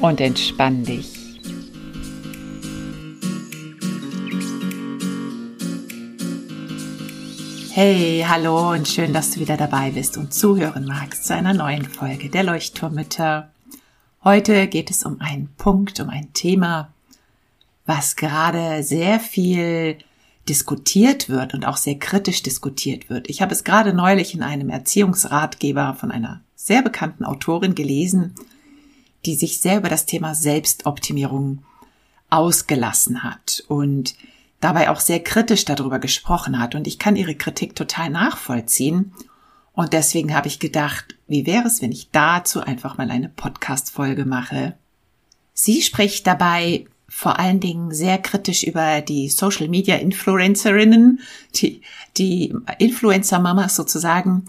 Und entspann dich. Hey, hallo und schön, dass du wieder dabei bist und zuhören magst zu einer neuen Folge der Leuchtturmütter. Heute geht es um einen Punkt, um ein Thema, was gerade sehr viel diskutiert wird und auch sehr kritisch diskutiert wird. Ich habe es gerade neulich in einem Erziehungsratgeber von einer sehr bekannten Autorin gelesen, die sich sehr über das Thema Selbstoptimierung ausgelassen hat und dabei auch sehr kritisch darüber gesprochen hat. Und ich kann ihre Kritik total nachvollziehen. Und deswegen habe ich gedacht, wie wäre es, wenn ich dazu einfach mal eine Podcast-Folge mache? Sie spricht dabei vor allen Dingen sehr kritisch über die Social Media Influencerinnen, die, die Influencer Mamas sozusagen,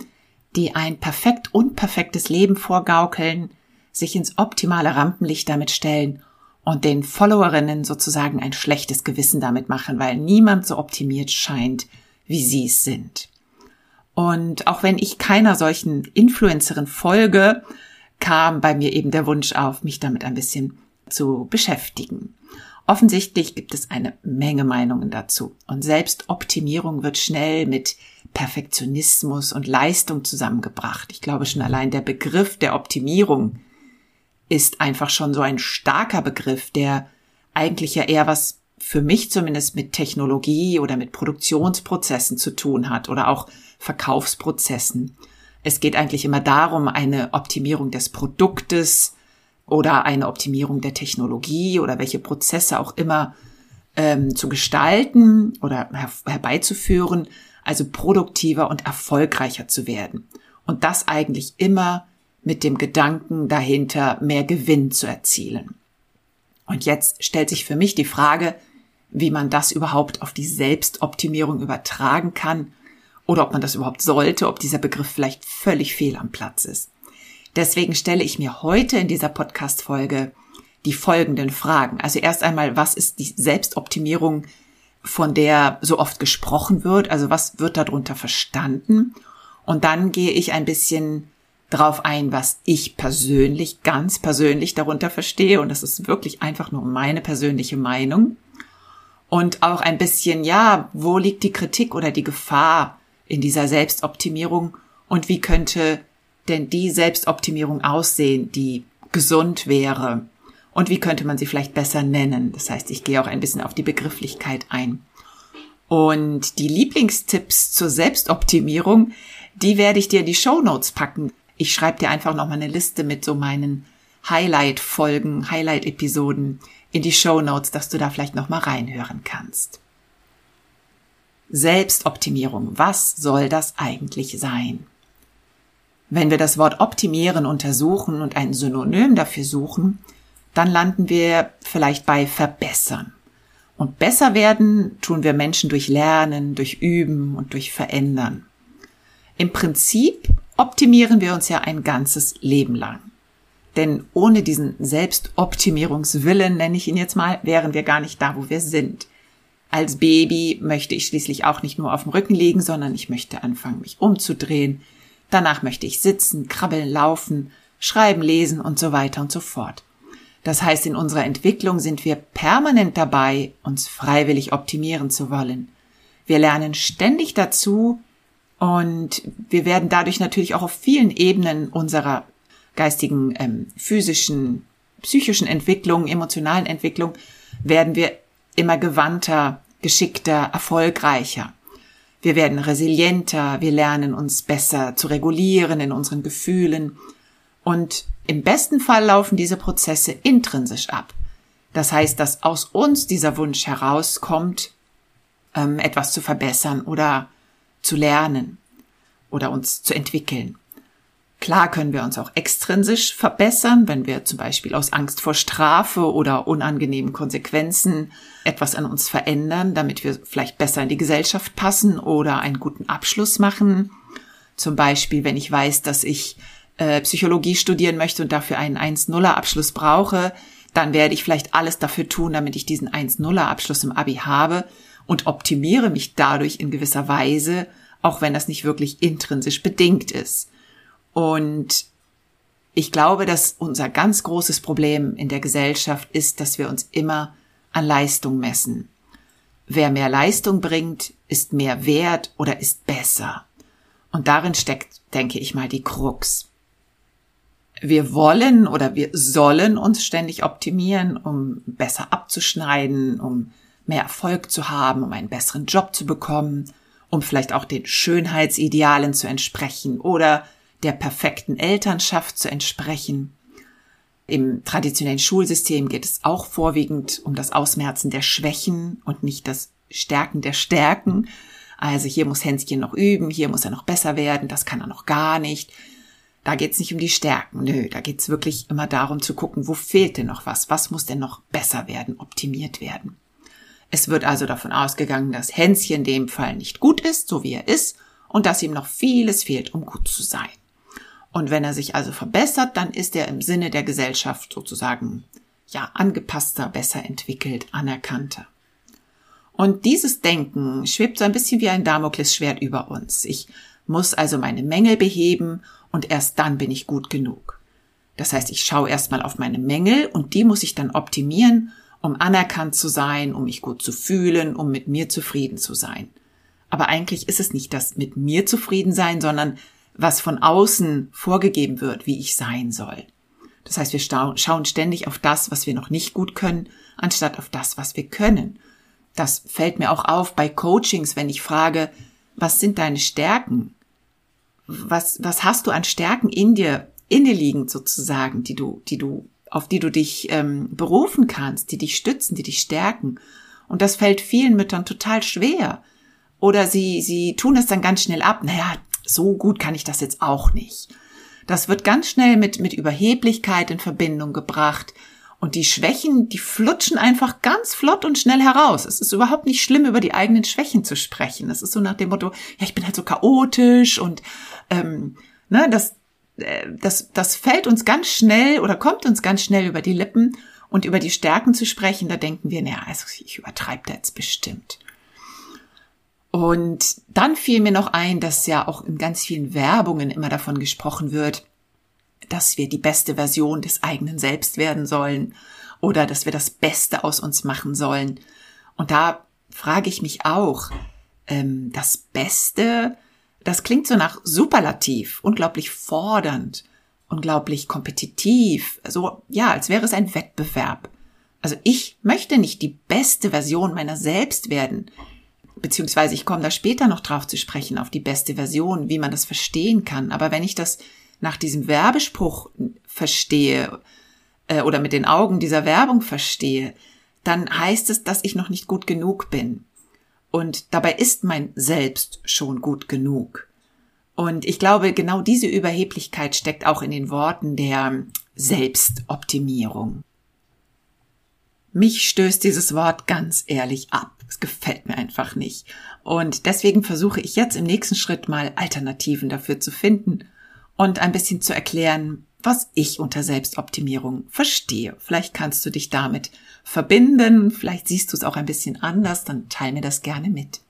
die ein perfekt unperfektes Leben vorgaukeln, sich ins optimale Rampenlicht damit stellen und den Followerinnen sozusagen ein schlechtes Gewissen damit machen, weil niemand so optimiert scheint, wie sie es sind. Und auch wenn ich keiner solchen Influencerin folge, kam bei mir eben der Wunsch auf, mich damit ein bisschen zu beschäftigen. Offensichtlich gibt es eine Menge Meinungen dazu. Und Selbstoptimierung wird schnell mit Perfektionismus und Leistung zusammengebracht. Ich glaube schon allein der Begriff der Optimierung ist einfach schon so ein starker Begriff, der eigentlich ja eher was für mich zumindest mit Technologie oder mit Produktionsprozessen zu tun hat oder auch Verkaufsprozessen. Es geht eigentlich immer darum, eine Optimierung des Produktes, oder eine Optimierung der Technologie oder welche Prozesse auch immer ähm, zu gestalten oder her herbeizuführen, also produktiver und erfolgreicher zu werden. Und das eigentlich immer mit dem Gedanken dahinter, mehr Gewinn zu erzielen. Und jetzt stellt sich für mich die Frage, wie man das überhaupt auf die Selbstoptimierung übertragen kann oder ob man das überhaupt sollte, ob dieser Begriff vielleicht völlig fehl am Platz ist. Deswegen stelle ich mir heute in dieser Podcast-Folge die folgenden Fragen. Also erst einmal, was ist die Selbstoptimierung, von der so oft gesprochen wird? Also was wird darunter verstanden? Und dann gehe ich ein bisschen drauf ein, was ich persönlich, ganz persönlich darunter verstehe. Und das ist wirklich einfach nur meine persönliche Meinung. Und auch ein bisschen, ja, wo liegt die Kritik oder die Gefahr in dieser Selbstoptimierung? Und wie könnte denn die Selbstoptimierung aussehen, die gesund wäre? Und wie könnte man sie vielleicht besser nennen? Das heißt, ich gehe auch ein bisschen auf die Begrifflichkeit ein. Und die Lieblingstipps zur Selbstoptimierung, die werde ich dir in die Show Notes packen. Ich schreibe dir einfach nochmal eine Liste mit so meinen Highlight-Folgen, Highlight-Episoden in die Show Notes, dass du da vielleicht nochmal reinhören kannst. Selbstoptimierung, was soll das eigentlich sein? Wenn wir das Wort optimieren untersuchen und ein Synonym dafür suchen, dann landen wir vielleicht bei verbessern. Und besser werden tun wir Menschen durch Lernen, durch Üben und durch Verändern. Im Prinzip optimieren wir uns ja ein ganzes Leben lang. Denn ohne diesen Selbstoptimierungswillen, nenne ich ihn jetzt mal, wären wir gar nicht da, wo wir sind. Als Baby möchte ich schließlich auch nicht nur auf dem Rücken liegen, sondern ich möchte anfangen, mich umzudrehen, Danach möchte ich sitzen, krabbeln, laufen, schreiben, lesen und so weiter und so fort. Das heißt, in unserer Entwicklung sind wir permanent dabei, uns freiwillig optimieren zu wollen. Wir lernen ständig dazu und wir werden dadurch natürlich auch auf vielen Ebenen unserer geistigen, ähm, physischen, psychischen Entwicklung, emotionalen Entwicklung, werden wir immer gewandter, geschickter, erfolgreicher. Wir werden resilienter, wir lernen uns besser zu regulieren in unseren Gefühlen und im besten Fall laufen diese Prozesse intrinsisch ab. Das heißt, dass aus uns dieser Wunsch herauskommt, ähm, etwas zu verbessern oder zu lernen oder uns zu entwickeln. Klar können wir uns auch extrinsisch verbessern, wenn wir zum Beispiel aus Angst vor Strafe oder unangenehmen Konsequenzen etwas an uns verändern, damit wir vielleicht besser in die Gesellschaft passen oder einen guten Abschluss machen. Zum Beispiel, wenn ich weiß, dass ich äh, Psychologie studieren möchte und dafür einen 1-0er Abschluss brauche, dann werde ich vielleicht alles dafür tun, damit ich diesen 1-0er Abschluss im Abi habe und optimiere mich dadurch in gewisser Weise, auch wenn das nicht wirklich intrinsisch bedingt ist. Und ich glaube, dass unser ganz großes Problem in der Gesellschaft ist, dass wir uns immer an Leistung messen. Wer mehr Leistung bringt, ist mehr wert oder ist besser. Und darin steckt, denke ich mal, die Krux. Wir wollen oder wir sollen uns ständig optimieren, um besser abzuschneiden, um mehr Erfolg zu haben, um einen besseren Job zu bekommen, um vielleicht auch den Schönheitsidealen zu entsprechen oder der perfekten Elternschaft zu entsprechen. Im traditionellen Schulsystem geht es auch vorwiegend um das Ausmerzen der Schwächen und nicht das Stärken der Stärken. Also hier muss Hänschen noch üben, hier muss er noch besser werden, das kann er noch gar nicht. Da geht es nicht um die Stärken, nö, da geht es wirklich immer darum zu gucken, wo fehlt denn noch was, was muss denn noch besser werden, optimiert werden. Es wird also davon ausgegangen, dass Hänschen dem Fall nicht gut ist, so wie er ist, und dass ihm noch vieles fehlt, um gut zu sein. Und wenn er sich also verbessert, dann ist er im Sinne der Gesellschaft sozusagen ja angepasster, besser entwickelt, anerkannter. Und dieses Denken schwebt so ein bisschen wie ein Damoklesschwert über uns. Ich muss also meine Mängel beheben und erst dann bin ich gut genug. Das heißt, ich schaue erstmal auf meine Mängel und die muss ich dann optimieren, um anerkannt zu sein, um mich gut zu fühlen, um mit mir zufrieden zu sein. Aber eigentlich ist es nicht das mit mir zufrieden sein, sondern was von außen vorgegeben wird, wie ich sein soll. Das heißt, wir schauen ständig auf das, was wir noch nicht gut können, anstatt auf das, was wir können. Das fällt mir auch auf bei Coachings, wenn ich frage, was sind deine Stärken? Was, was hast du an Stärken in dir, inne liegend sozusagen, die du, die du, auf die du dich ähm, berufen kannst, die dich stützen, die dich stärken? Und das fällt vielen Müttern total schwer. Oder sie, sie tun es dann ganz schnell ab. Naja, so gut kann ich das jetzt auch nicht. Das wird ganz schnell mit, mit Überheblichkeit in Verbindung gebracht. Und die Schwächen, die flutschen einfach ganz flott und schnell heraus. Es ist überhaupt nicht schlimm, über die eigenen Schwächen zu sprechen. Das ist so nach dem Motto, ja, ich bin halt so chaotisch und ähm, ne, das, das, das fällt uns ganz schnell oder kommt uns ganz schnell über die Lippen. Und über die Stärken zu sprechen, da denken wir, naja, also ich übertreibe da jetzt bestimmt. Und dann fiel mir noch ein, dass ja auch in ganz vielen Werbungen immer davon gesprochen wird, dass wir die beste Version des eigenen Selbst werden sollen oder dass wir das Beste aus uns machen sollen. Und da frage ich mich auch, ähm, das Beste, das klingt so nach Superlativ, unglaublich fordernd, unglaublich kompetitiv, so ja, als wäre es ein Wettbewerb. Also ich möchte nicht die beste Version meiner selbst werden beziehungsweise ich komme da später noch drauf zu sprechen, auf die beste Version, wie man das verstehen kann. Aber wenn ich das nach diesem Werbespruch verstehe äh, oder mit den Augen dieser Werbung verstehe, dann heißt es, dass ich noch nicht gut genug bin. Und dabei ist mein Selbst schon gut genug. Und ich glaube, genau diese Überheblichkeit steckt auch in den Worten der Selbstoptimierung. Mich stößt dieses Wort ganz ehrlich ab. Es gefällt mir einfach nicht. Und deswegen versuche ich jetzt im nächsten Schritt mal Alternativen dafür zu finden und ein bisschen zu erklären, was ich unter Selbstoptimierung verstehe. Vielleicht kannst du dich damit verbinden, vielleicht siehst du es auch ein bisschen anders, dann teil mir das gerne mit.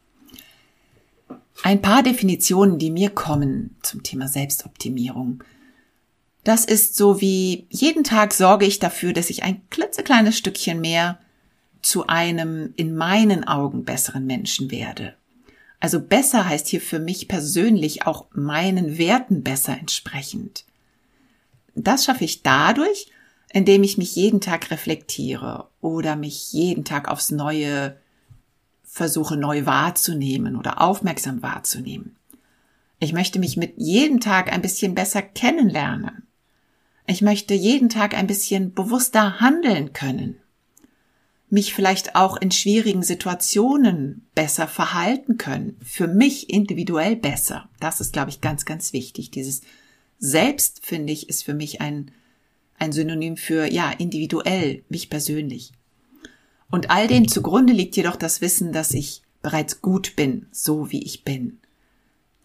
Ein paar Definitionen, die mir kommen zum Thema Selbstoptimierung. Das ist so wie jeden Tag sorge ich dafür, dass ich ein klitzekleines Stückchen mehr zu einem in meinen Augen besseren Menschen werde. Also besser heißt hier für mich persönlich auch meinen Werten besser entsprechend. Das schaffe ich dadurch, indem ich mich jeden Tag reflektiere oder mich jeden Tag aufs Neue versuche neu wahrzunehmen oder aufmerksam wahrzunehmen. Ich möchte mich mit jedem Tag ein bisschen besser kennenlernen. Ich möchte jeden Tag ein bisschen bewusster handeln können mich vielleicht auch in schwierigen Situationen besser verhalten können, für mich individuell besser. Das ist, glaube ich, ganz, ganz wichtig, dieses selbst, finde ich, ist für mich ein, ein Synonym für, ja, individuell, mich persönlich. Und all dem zugrunde liegt jedoch das Wissen, dass ich bereits gut bin, so wie ich bin.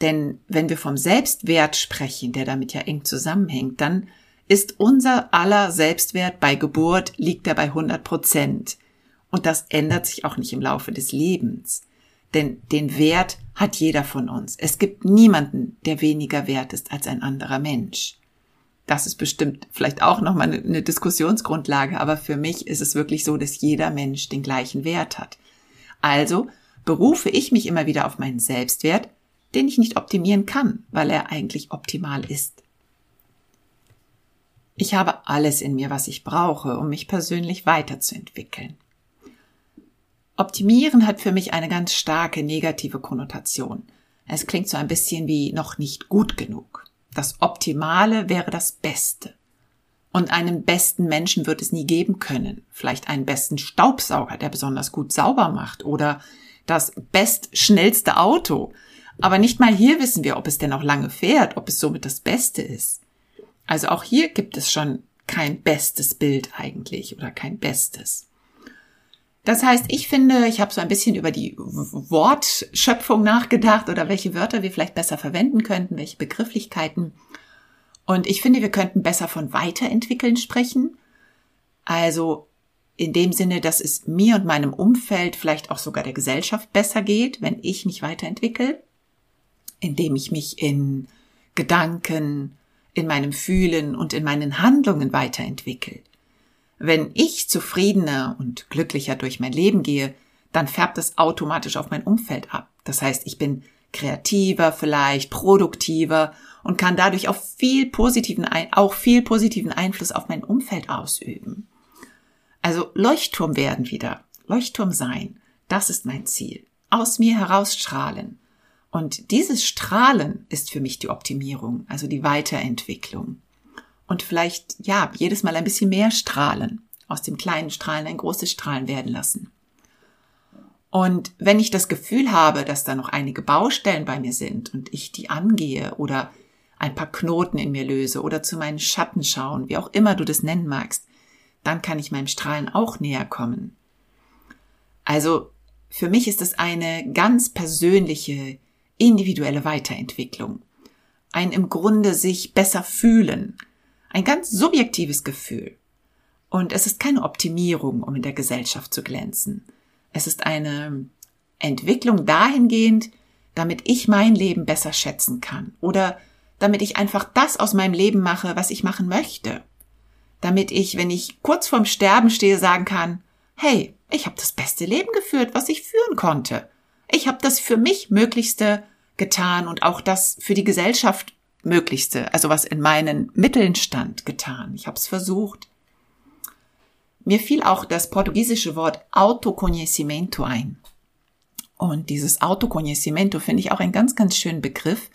Denn wenn wir vom Selbstwert sprechen, der damit ja eng zusammenhängt, dann ist unser aller Selbstwert bei Geburt liegt er bei 100 Prozent. Und das ändert sich auch nicht im Laufe des Lebens. Denn den Wert hat jeder von uns. Es gibt niemanden, der weniger wert ist als ein anderer Mensch. Das ist bestimmt vielleicht auch nochmal eine Diskussionsgrundlage, aber für mich ist es wirklich so, dass jeder Mensch den gleichen Wert hat. Also berufe ich mich immer wieder auf meinen Selbstwert, den ich nicht optimieren kann, weil er eigentlich optimal ist. Ich habe alles in mir, was ich brauche, um mich persönlich weiterzuentwickeln. Optimieren hat für mich eine ganz starke negative Konnotation. Es klingt so ein bisschen wie noch nicht gut genug. Das Optimale wäre das Beste. Und einen besten Menschen wird es nie geben können. Vielleicht einen besten Staubsauger, der besonders gut sauber macht oder das bestschnellste Auto. Aber nicht mal hier wissen wir, ob es denn noch lange fährt, ob es somit das Beste ist. Also auch hier gibt es schon kein bestes Bild eigentlich oder kein bestes. Das heißt, ich finde, ich habe so ein bisschen über die Wortschöpfung nachgedacht oder welche Wörter wir vielleicht besser verwenden könnten, welche Begrifflichkeiten. Und ich finde, wir könnten besser von Weiterentwickeln sprechen. Also in dem Sinne, dass es mir und meinem Umfeld, vielleicht auch sogar der Gesellschaft besser geht, wenn ich mich weiterentwickle, indem ich mich in Gedanken, in meinem Fühlen und in meinen Handlungen weiterentwickle. Wenn ich zufriedener und glücklicher durch mein Leben gehe, dann färbt es automatisch auf mein Umfeld ab. Das heißt, ich bin kreativer, vielleicht produktiver und kann dadurch auch viel positiven, auch viel positiven Einfluss auf mein Umfeld ausüben. Also Leuchtturm werden wieder, Leuchtturm sein, das ist mein Ziel. Aus mir herausstrahlen. Und dieses Strahlen ist für mich die Optimierung, also die Weiterentwicklung und vielleicht, ja, jedes Mal ein bisschen mehr strahlen. Aus dem kleinen Strahlen ein großes Strahlen werden lassen. Und wenn ich das Gefühl habe, dass da noch einige Baustellen bei mir sind und ich die angehe oder ein paar Knoten in mir löse oder zu meinen Schatten schauen, wie auch immer du das nennen magst, dann kann ich meinem Strahlen auch näher kommen. Also für mich ist es eine ganz persönliche, individuelle Weiterentwicklung. Ein im Grunde sich besser fühlen, ein ganz subjektives Gefühl. Und es ist keine Optimierung, um in der Gesellschaft zu glänzen. Es ist eine Entwicklung dahingehend, damit ich mein Leben besser schätzen kann oder damit ich einfach das aus meinem Leben mache, was ich machen möchte. Damit ich, wenn ich kurz vorm Sterben stehe, sagen kann, hey, ich habe das beste Leben geführt, was ich führen konnte. Ich habe das für mich Möglichste getan und auch das für die Gesellschaft Möglichste, also was in meinen Mitteln stand, getan. Ich habe es versucht. Mir fiel auch das portugiesische Wort Autoconhecimento ein. Und dieses Autoconhecimento finde ich auch einen ganz, ganz schönen Begriff,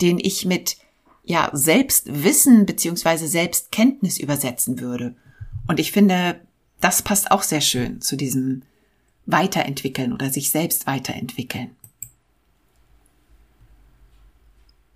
den ich mit ja Selbstwissen beziehungsweise Selbstkenntnis übersetzen würde. Und ich finde, das passt auch sehr schön zu diesem Weiterentwickeln oder sich selbst weiterentwickeln.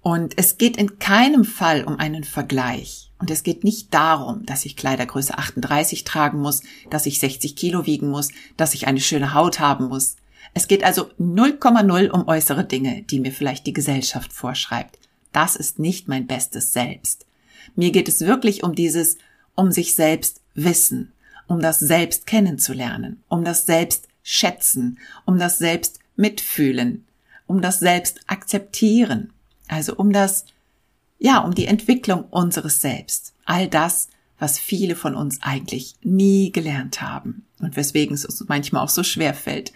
Und es geht in keinem Fall um einen Vergleich. Und es geht nicht darum, dass ich Kleidergröße 38 tragen muss, dass ich 60 Kilo wiegen muss, dass ich eine schöne Haut haben muss. Es geht also 0,0 um äußere Dinge, die mir vielleicht die Gesellschaft vorschreibt. Das ist nicht mein bestes Selbst. Mir geht es wirklich um dieses, um sich selbst wissen, um das Selbst kennenzulernen, um das Selbst schätzen, um das Selbst mitfühlen, um das Selbst akzeptieren. Also um das, ja, um die Entwicklung unseres Selbst. All das, was viele von uns eigentlich nie gelernt haben und weswegen es uns manchmal auch so schwer fällt.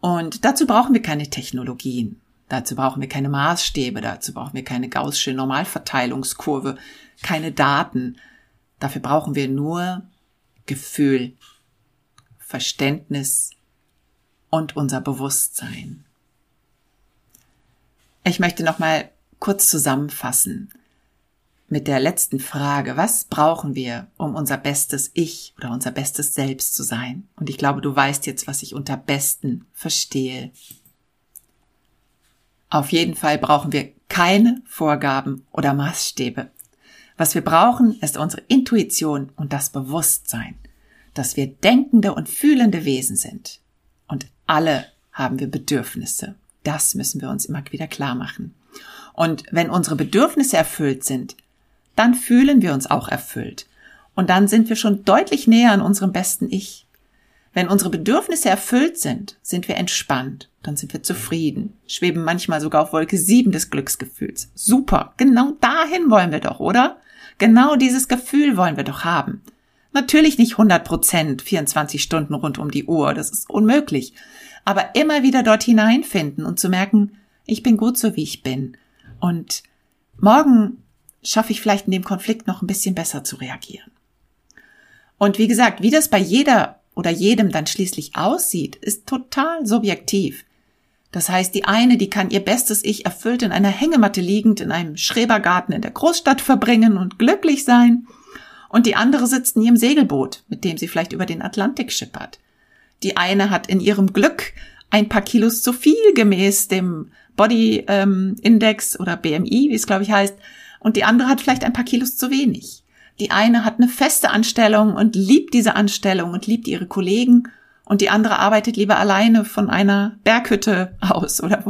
Und dazu brauchen wir keine Technologien. Dazu brauchen wir keine Maßstäbe, dazu brauchen wir keine gaußsche Normalverteilungskurve, keine Daten. Dafür brauchen wir nur Gefühl, Verständnis und unser Bewusstsein. Ich möchte noch mal kurz zusammenfassen mit der letzten Frage. Was brauchen wir, um unser bestes Ich oder unser bestes Selbst zu sein? Und ich glaube, du weißt jetzt, was ich unter Besten verstehe. Auf jeden Fall brauchen wir keine Vorgaben oder Maßstäbe. Was wir brauchen, ist unsere Intuition und das Bewusstsein, dass wir denkende und fühlende Wesen sind. Und alle haben wir Bedürfnisse. Das müssen wir uns immer wieder klar machen. Und wenn unsere Bedürfnisse erfüllt sind, dann fühlen wir uns auch erfüllt. Und dann sind wir schon deutlich näher an unserem besten Ich. Wenn unsere Bedürfnisse erfüllt sind, sind wir entspannt, dann sind wir zufrieden, schweben manchmal sogar auf Wolke 7 des Glücksgefühls. Super, genau dahin wollen wir doch, oder? Genau dieses Gefühl wollen wir doch haben. Natürlich nicht 100 Prozent, 24 Stunden rund um die Uhr, das ist unmöglich. Aber immer wieder dort hineinfinden und zu merken, ich bin gut so, wie ich bin. Und morgen schaffe ich vielleicht in dem Konflikt noch ein bisschen besser zu reagieren. Und wie gesagt, wie das bei jeder oder jedem dann schließlich aussieht, ist total subjektiv. Das heißt, die eine, die kann ihr bestes Ich erfüllt in einer Hängematte liegend in einem Schrebergarten in der Großstadt verbringen und glücklich sein. Und die andere sitzt in ihrem Segelboot, mit dem sie vielleicht über den Atlantik schippert. Die eine hat in ihrem Glück ein paar Kilos zu viel gemäß dem Body ähm, Index oder BMI, wie es glaube ich heißt. Und die andere hat vielleicht ein paar Kilos zu wenig. Die eine hat eine feste Anstellung und liebt diese Anstellung und liebt ihre Kollegen und die andere arbeitet lieber alleine von einer Berghütte aus oder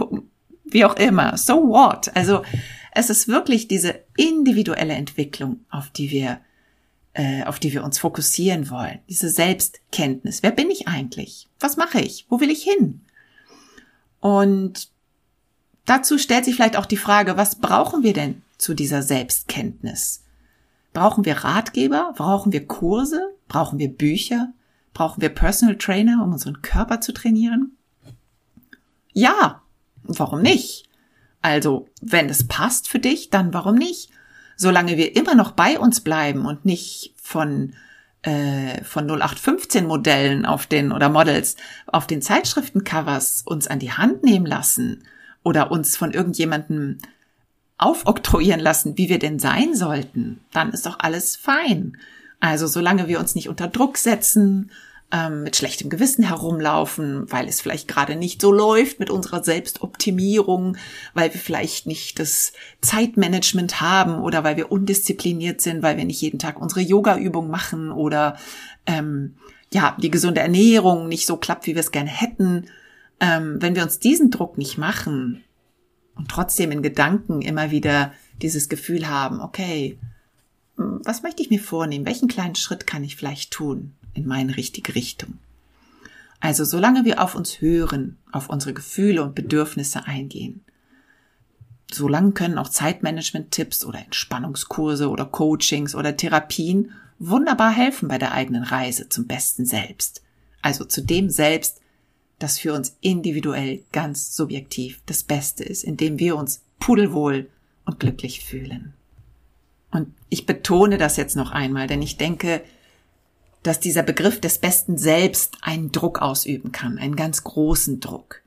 wie auch immer. So what? Also es ist wirklich diese individuelle Entwicklung, auf die wir äh, auf die wir uns fokussieren wollen. Diese Selbstkenntnis. Wer bin ich eigentlich? Was mache ich? Wo will ich hin? Und dazu stellt sich vielleicht auch die Frage, was brauchen wir denn zu dieser Selbstkenntnis? Brauchen wir Ratgeber? Brauchen wir Kurse? Brauchen wir Bücher? Brauchen wir Personal Trainer, um unseren Körper zu trainieren? Ja, warum nicht? Also, wenn es passt für dich, dann warum nicht? Solange wir immer noch bei uns bleiben und nicht von äh, von 0815 Modellen auf den oder Models auf den Zeitschriftencovers uns an die Hand nehmen lassen oder uns von irgendjemandem aufoktroyieren lassen, wie wir denn sein sollten, dann ist doch alles fein. Also solange wir uns nicht unter Druck setzen, ähm, mit schlechtem Gewissen herumlaufen, weil es vielleicht gerade nicht so läuft mit unserer Selbstoptimierung, weil wir vielleicht nicht das Zeitmanagement haben oder weil wir undiszipliniert sind, weil wir nicht jeden Tag unsere Yoga-Übung machen oder ähm, ja die gesunde Ernährung nicht so klappt, wie wir es gerne hätten. Ähm, wenn wir uns diesen Druck nicht machen, und trotzdem in Gedanken immer wieder dieses Gefühl haben, okay, hm, was möchte ich mir vornehmen? Welchen kleinen Schritt kann ich vielleicht tun in meine richtige Richtung? Also solange wir auf uns hören, auf unsere Gefühle und Bedürfnisse eingehen, solange können auch Zeitmanagement-Tipps oder Entspannungskurse oder Coachings oder Therapien wunderbar helfen bei der eigenen Reise zum besten Selbst. Also zu dem Selbst, das für uns individuell ganz subjektiv das Beste ist, indem wir uns pudelwohl und glücklich fühlen. Und ich betone das jetzt noch einmal, denn ich denke, dass dieser Begriff des besten Selbst einen Druck ausüben kann, einen ganz großen Druck.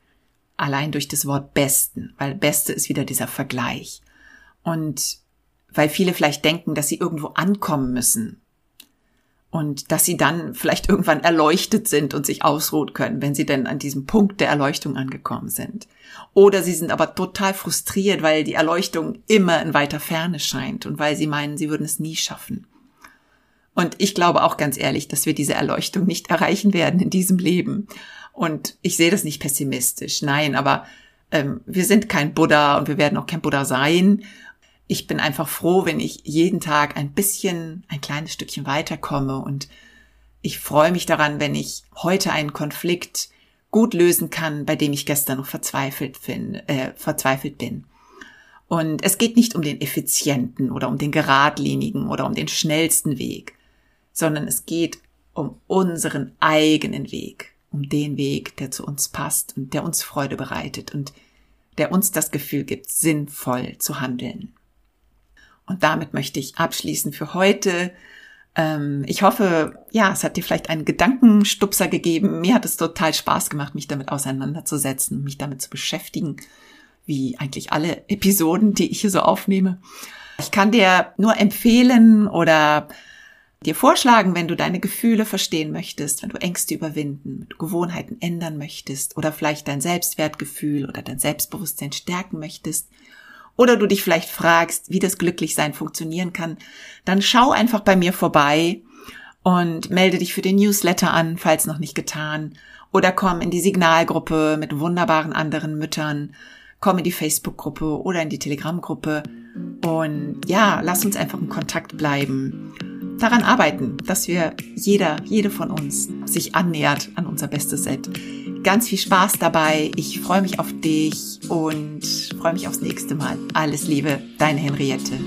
Allein durch das Wort besten, weil beste ist wieder dieser Vergleich. Und weil viele vielleicht denken, dass sie irgendwo ankommen müssen und dass sie dann vielleicht irgendwann erleuchtet sind und sich ausruhen können, wenn sie denn an diesem Punkt der Erleuchtung angekommen sind. Oder sie sind aber total frustriert, weil die Erleuchtung immer in weiter Ferne scheint und weil sie meinen, sie würden es nie schaffen. Und ich glaube auch ganz ehrlich, dass wir diese Erleuchtung nicht erreichen werden in diesem Leben. Und ich sehe das nicht pessimistisch, nein, aber ähm, wir sind kein Buddha und wir werden auch kein Buddha sein ich bin einfach froh, wenn ich jeden Tag ein bisschen, ein kleines Stückchen weiterkomme und ich freue mich daran, wenn ich heute einen Konflikt gut lösen kann, bei dem ich gestern noch verzweifelt, bin, äh, verzweifelt bin. Und es geht nicht um den effizienten oder um den geradlinigen oder um den schnellsten Weg, sondern es geht um unseren eigenen Weg, um den Weg, der zu uns passt und der uns Freude bereitet und der uns das Gefühl gibt, sinnvoll zu handeln. Und damit möchte ich abschließen für heute. Ähm, ich hoffe, ja, es hat dir vielleicht einen Gedankenstupser gegeben. Mir hat es total Spaß gemacht, mich damit auseinanderzusetzen, mich damit zu beschäftigen, wie eigentlich alle Episoden, die ich hier so aufnehme. Ich kann dir nur empfehlen oder dir vorschlagen, wenn du deine Gefühle verstehen möchtest, wenn du Ängste überwinden, wenn du Gewohnheiten ändern möchtest oder vielleicht dein Selbstwertgefühl oder dein Selbstbewusstsein stärken möchtest oder du dich vielleicht fragst, wie das Glücklichsein funktionieren kann, dann schau einfach bei mir vorbei und melde dich für den Newsletter an, falls noch nicht getan, oder komm in die Signalgruppe mit wunderbaren anderen Müttern, komm in die Facebook-Gruppe oder in die Telegram-Gruppe. Und ja, lass uns einfach in Kontakt bleiben daran arbeiten, dass wir jeder, jede von uns sich annähert an unser bestes Set. Ganz viel Spaß dabei. Ich freue mich auf dich und freue mich aufs nächste Mal. Alles Liebe, deine Henriette.